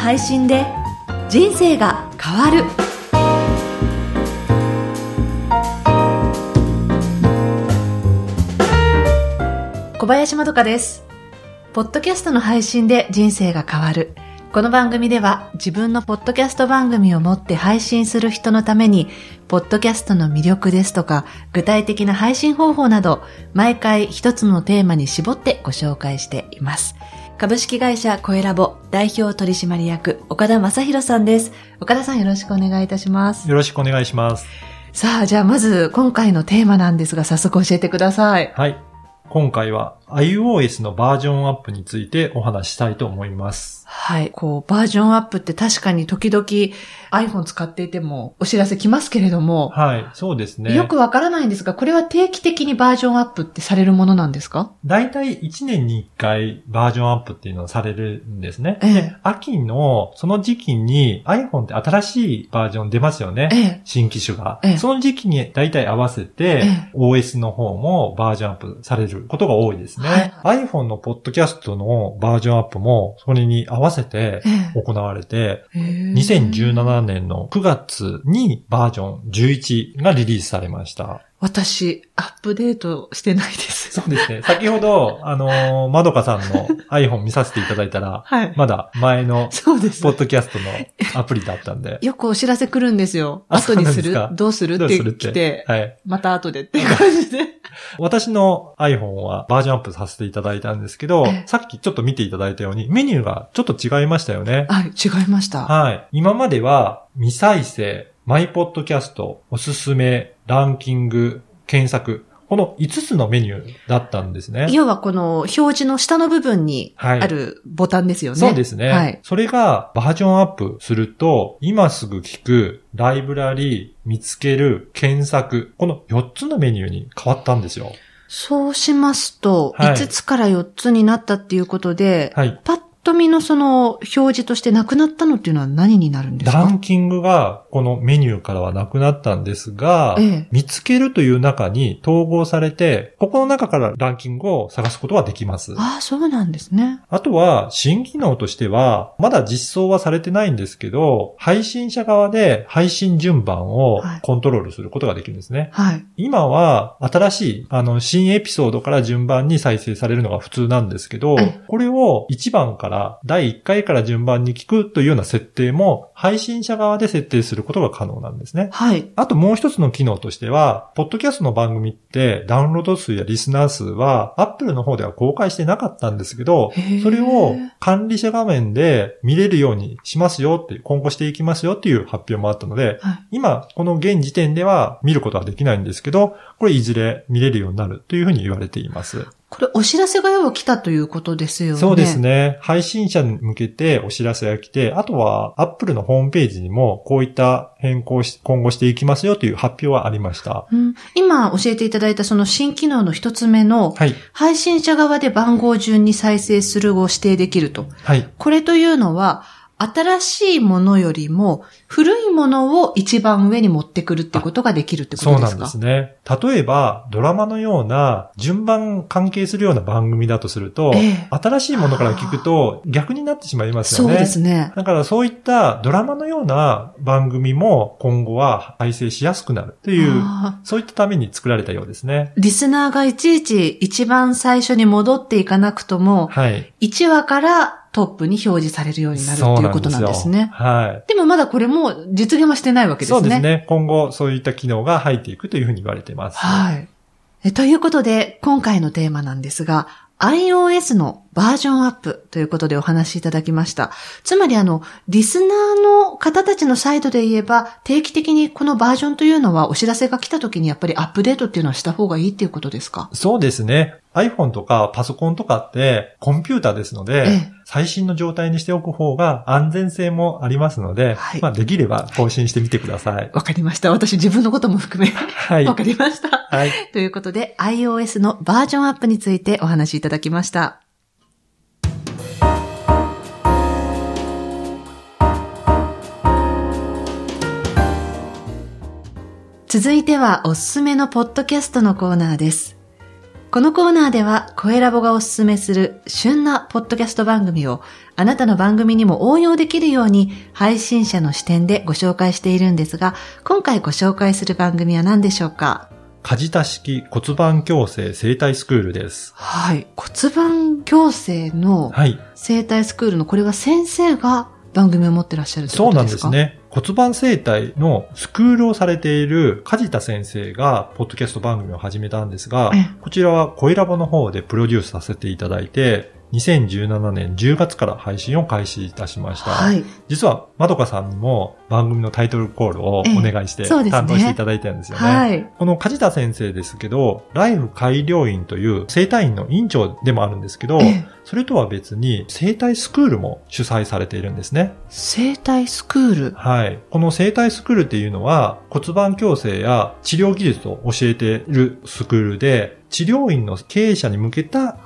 配信で人生が変わる。小林まどかです。ポッドキャストの配信で人生が変わる。この番組では自分のポッドキャスト番組を持って配信する人のために、ポッドキャストの魅力ですとか、具体的な配信方法など、毎回一つのテーマに絞ってご紹介しています。株式会社コエラボ代表取締役岡田正宏さんです。岡田さんよろしくお願いいたします。よろしくお願いします。さあ、じゃあまず今回のテーマなんですが早速教えてください。はい。今回は iOS のバージョンアップについてお話したいと思います。はい。こう、バージョンアップって確かに時々 iPhone 使っていてもお知らせ来ますけれども。はい、そうですね。よくわからないんですが、これは定期的にバージョンアップってされるものなんですか？大体1年に1回バージョンアップっていうのをされるんですね。ええ、秋のその時期に iPhone って新しいバージョン出ますよね。ええ、新機種が、ええ。その時期に大体合わせて、OS の方もバージョンアップされることが多いですね。はい、iPhone のポッドキャストのバージョンアップもそれに合わせて行われて、2017年の9月にバージョン11がリリースされました。私、アップデートしてないです。そうですね。先ほど、あのー、まどかさんの iPhone 見させていただいたら、はい、まだ前の、そうです。ポッドキャストのアプリだったんで。よくお知らせ来るんですよ。後にする？どうするって来て、はい、また後でって感じで。私の iPhone はバージョンアップさせていただいたんですけど、さっきちょっと見ていただいたように、メニューがちょっと違いましたよね。はい、違いました。はい。今までは、未再生、マイポッドキャスト、おすすめ、ランキング、検索、この5つのメニューだったんですね。要はこの表示の下の部分にあるボタンですよね。はい、そうですね。はい。それがバージョンアップすると、今すぐ聞く、ライブラリー、見つける、検索、この4つのメニューに変わったんですよ。そうしますと、5つから4つになったっていうことで、はい、パッと見のその表示としてなくなったのっていうのは何になるんですか？ランキングがこのメニューからはなくなったんですが、ええ、見つけるという中に統合されて、ここの中からランキングを探すことはできます。ああ、そうなんですね。あとは、新機能としては、まだ実装はされてないんですけど、配信者側で配信順番をコントロールすることができるんですね。はい。今は、新しい、あの、新エピソードから順番に再生されるのが普通なんですけど、これを1番からから第1回から順番に聞くというような設定も配信者側で設定することが可能なんですね。はい。あともう一つの機能としては、ポッドキャストの番組ってダウンロード数やリスナー数は Apple の方では公開してなかったんですけど、それを管理者画面で見れるようにしますよっていう、今後していきますよっていう発表もあったので、はい、今この現時点では見ることはできないんですけど、これいずれ見れるようになるというふうに言われています。これお知らせがよく来たということですよね。そうですね。配信者に向けてお知らせが来て、あとは Apple のホームページにもこういった変更し、今後していきますよという発表はありました。うん、今教えていただいたその新機能の一つ目の、はい、配信者側で番号順に再生するを指定できると。はい、これというのは、新しいものよりも古いものを一番上に持ってくるってことができるってことですか？そうなんですね。例えば、ドラマのような順番関係するような番組だとすると、えー、新しいものから聞くと逆になってしまいますよね。そうですね。だからそういったドラマのような番組も今後は配信しやすくなるという、そういったために作られたようですね。リスナーがいちいち一番最初に戻っていかなくとも、はい、1話からトップに表示されるようになるということなんですね。はい。でもまだこれも実現はしてないわけですね。そうですね。今後そういった機能が入っていくというふうに言われています。はい。えということで、今回のテーマなんですが、iOS のバージョンアップということでお話しいただきました。つまりあの、リスナーの方たちのサイドで言えば、定期的にこのバージョンというのはお知らせが来た時にやっぱりアップデートっていうのはした方がいいっていうことですか？そうですね。iPhone とかパソコンとかってコンピューターですので、ええ、最新の状態にしておく方が安全性もありますので、はい、まあできれば更新してみてください。わかりました。私自分のことも含め。はい。わかりました。はい。ということで iOS のバージョンアップについてお話しいただきました。続いてはおすすめのポッドキャストのコーナーです。このコーナーでは、声ラボがおすすめする旬なポッドキャスト番組を、あなたの番組にも応用できるように、配信者の視点でご紹介しているんですが、今回ご紹介する番組は何でしょうか？梶田式骨盤矯正生態スクールです。はい。骨盤矯正の生態スクールの、これは先生が番組を持ってらっしゃるそうなんですね。骨盤生態のスクールをされている梶田先生が、ポッドキャスト番組を始めたんですが、こちらは声ラボの方でプロデュースさせていただいて、2017年10月から配信を開始いたしました。はい。実は、まどかさんにも番組のタイトルコールをお願いして、担当していただいてるんですよね。はい。この梶田先生ですけど、ライフ改良院という生体院の院長でもあるんですけど、それとは別に生体スクールも主催されているんですね。生体スクール？はい。この生体スクールっていうのは骨盤矯正や治療技術を教えているスクールで、治療院の経営者に向けた、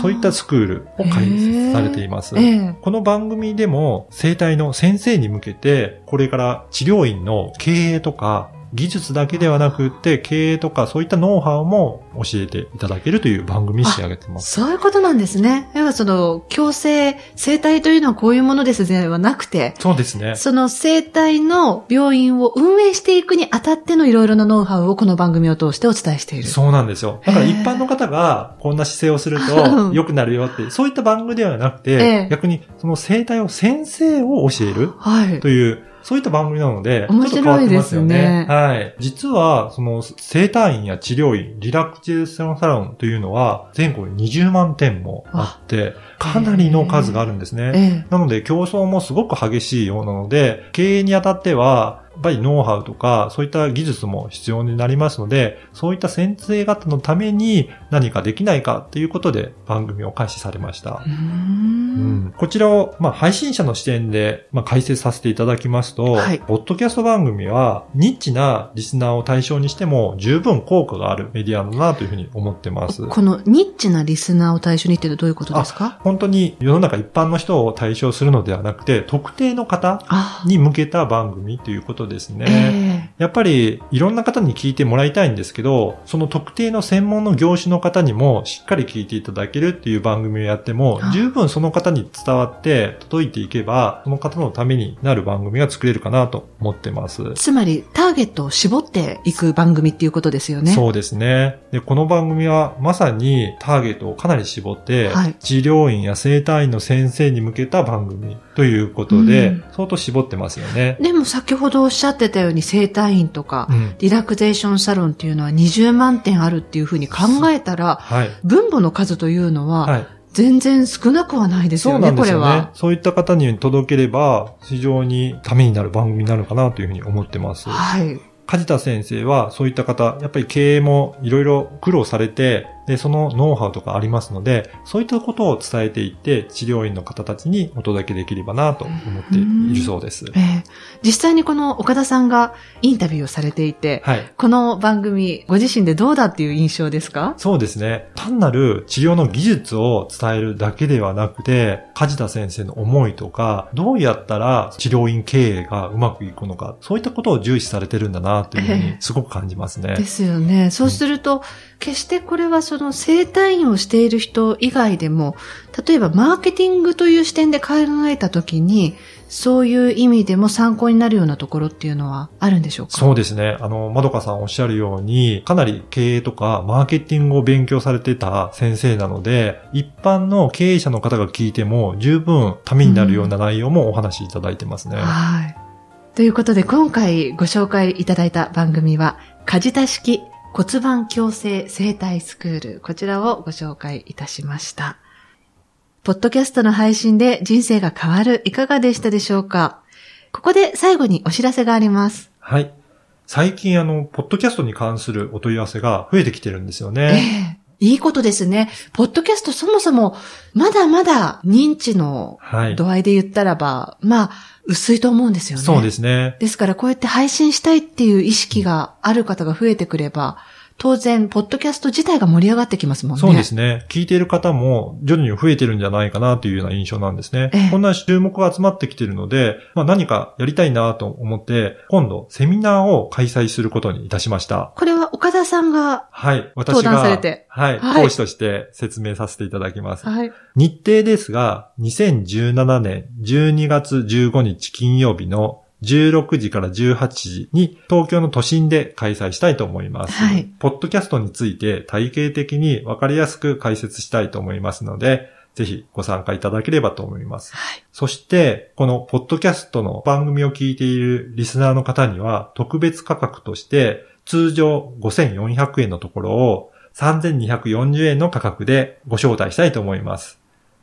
そういったスクールを開設されています。この番組でも生体の先生に向けて、これから治療院の経営とか技術だけではなくって、経営とかそういったノウハウも教えていただけるという番組に仕上げてます。そういうことなんですね。要はその、強制、生態というのはこういうものですではなくて、そうですね。その生態の病院を運営していくにあたってのいろいろなノウハウをこの番組を通してお伝えしている。そうなんですよ。だから一般の方がこんな姿勢をすると 良くなるよって、そういった番組ではなくて、逆にその生態を先生を教えるという、はいそういった番組なので、面白いですよね。はい。実は、その、生体院や治療院、リラクゼーションサロンというのは、全国に20万店もあって、かなりの数があるんですね。なので、競争もすごく激しいようなので、経営にあたっては、っぱりノウハウとか、そういった技術も必要になりますので、そういった先生方のために何かできないかっていうことで番組を開始されました。うん、こちらを、まあ、配信者の視点で、まあ、解説させていただきますと、はい、ポッドキャスト番組は、ニッチなリスナーを対象にしても十分効果があるメディアだなというふうに思ってます。このニッチなリスナーを対象にってどういうことですか？本当に世の中一般の人を対象するのではなくて、特定の方に向けた番組ということですね。えー、やっぱりいろんな方に聞いてもらいたいんですけど、その特定の専門の業種の方にもしっかり聞いていただけるっていう番組をやっても、十分その方に伝わって届いていけば、その方のためになる番組が作れるかなと思ってます。つまり、ターゲットを絞っていく番組っていうことですよね。そうですね。で、この番組はまさにターゲットをかなり絞って、はい、治療院や生体院の先生に向けた番組ということで、うん、相当絞ってますよね。でも先ほどおっしゃってたように生体院とか、うん、リラクゼーションサロンっていうのは20万点あるっていうふうに考えたら、はい、分母の数というのは、はい全然少なくはないですよね、そうなんですよね。そういった方に届ければ、非常にためになる番組になるかなというふうに思ってます。はい。梶田先生はそういった方、やっぱり経営もいろいろ苦労されて、で、そのノウハウとかありますので、そういったことを伝えていって、治療院の方たちにお届けできればなと思っているそうです。えー、実際にこの岡田さんがインタビューをされていて、はい、この番組、ご自身でどうだっていう印象ですか？そうですね。単なる治療の技術を伝えるだけではなくて、梶田先生の思いとか、どうやったら治療院経営がうまくいくのか、そういったことを重視されてるんだなというふうにすごく感じますね。えー、ですよね。そうすると、うん決してこれはその生体院をしている人以外でも、例えばマーケティングという視点で考えたときに、そういう意味でも参考になるようなところっていうのはあるんでしょうか？そうですね。あの、まどかさんおっしゃるように、かなり経営とかマーケティングを勉強されてた先生なので、一般の経営者の方が聞いても十分ためになるような内容もお話しいただいてますね。うん、はい。ということで今回ご紹介いただいた番組は、梶田式骨盤矯正生態スクール、こちらをご紹介いたしました。ポッドキャストの配信で人生が変わる、いかがでしたでしょうか？ここで最後にお知らせがあります。はい。最近あの、ポッドキャストに関するお問い合わせが増えてきてるんですよね。ええいいことですね。ポッドキャストそもそも、まだまだ認知の度合いで言ったらば、はい、まあ、薄いと思うんですよね。そうですね。ですからこうやって配信したいっていう意識がある方が増えてくれば、当然、ポッドキャスト自体が盛り上がってきますもんね。そうですね。聞いている方も徐々に増えてるんじゃないかなというような印象なんですね。ええ、こんな注目が集まってきているので、まあ、何かやりたいなと思って、今度セミナーを開催することにいたしました。これは岡田さんが、はい、私が、はい、はい、講師として説明させていただきます。はい、日程ですが、2017年12月15日金曜日の16時から18時に東京の都心で開催したいと思います。はい。ポッドキャストについて体系的にわかりやすく解説したいと思いますので、ぜひご参加いただければと思います。はい。そして、このポッドキャストの番組を聞いているリスナーの方には特別価格として通常5400円のところを3240円の価格でご招待したいと思います。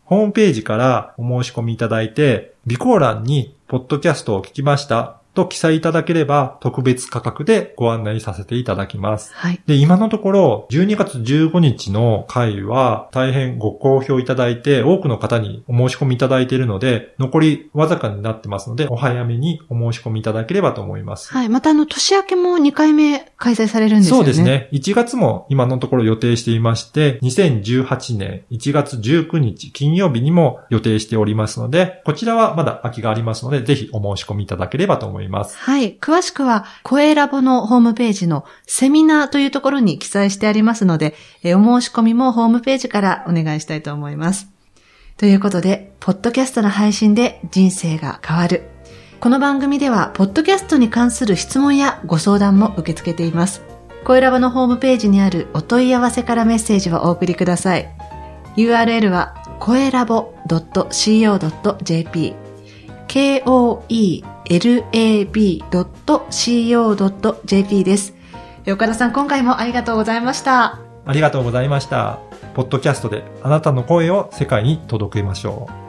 ホームページからお申し込みいただいて、備考欄にポッドキャストを聞きました。と記載いただければ特別価格でご案内させていただきます。はい。で、今のところ12月15日の回は大変ご好評いただいて多くの方にお申し込みいただいているので残りわずかになってますのでお早めにお申し込みいただければと思います。はい。またあの年明けも2回目開催されるんですよね。そうですね。1月も今のところ予定していまして2018年1月19日金曜日にも予定しておりますのでこちらはまだ空きがありますのでぜひお申し込みいただければと思います。います。はい。詳しくは、声ラボのホームページのセミナーというところに記載してありますので、えお申し込みもホームページからお願いしたいと思います。ということで、ポッドキャストの配信で人生が変わる。この番組では、ポッドキャストに関する質問やご相談も受け付けています。声ラボのホームページにあるお問い合わせからメッセージをお送りください。URL は、声ラボ .co.jp koelab.co.jp です。岡田さん、今回もありがとうございました。ありがとうございました。ポッドキャストであなたの声を世界に届けましょう。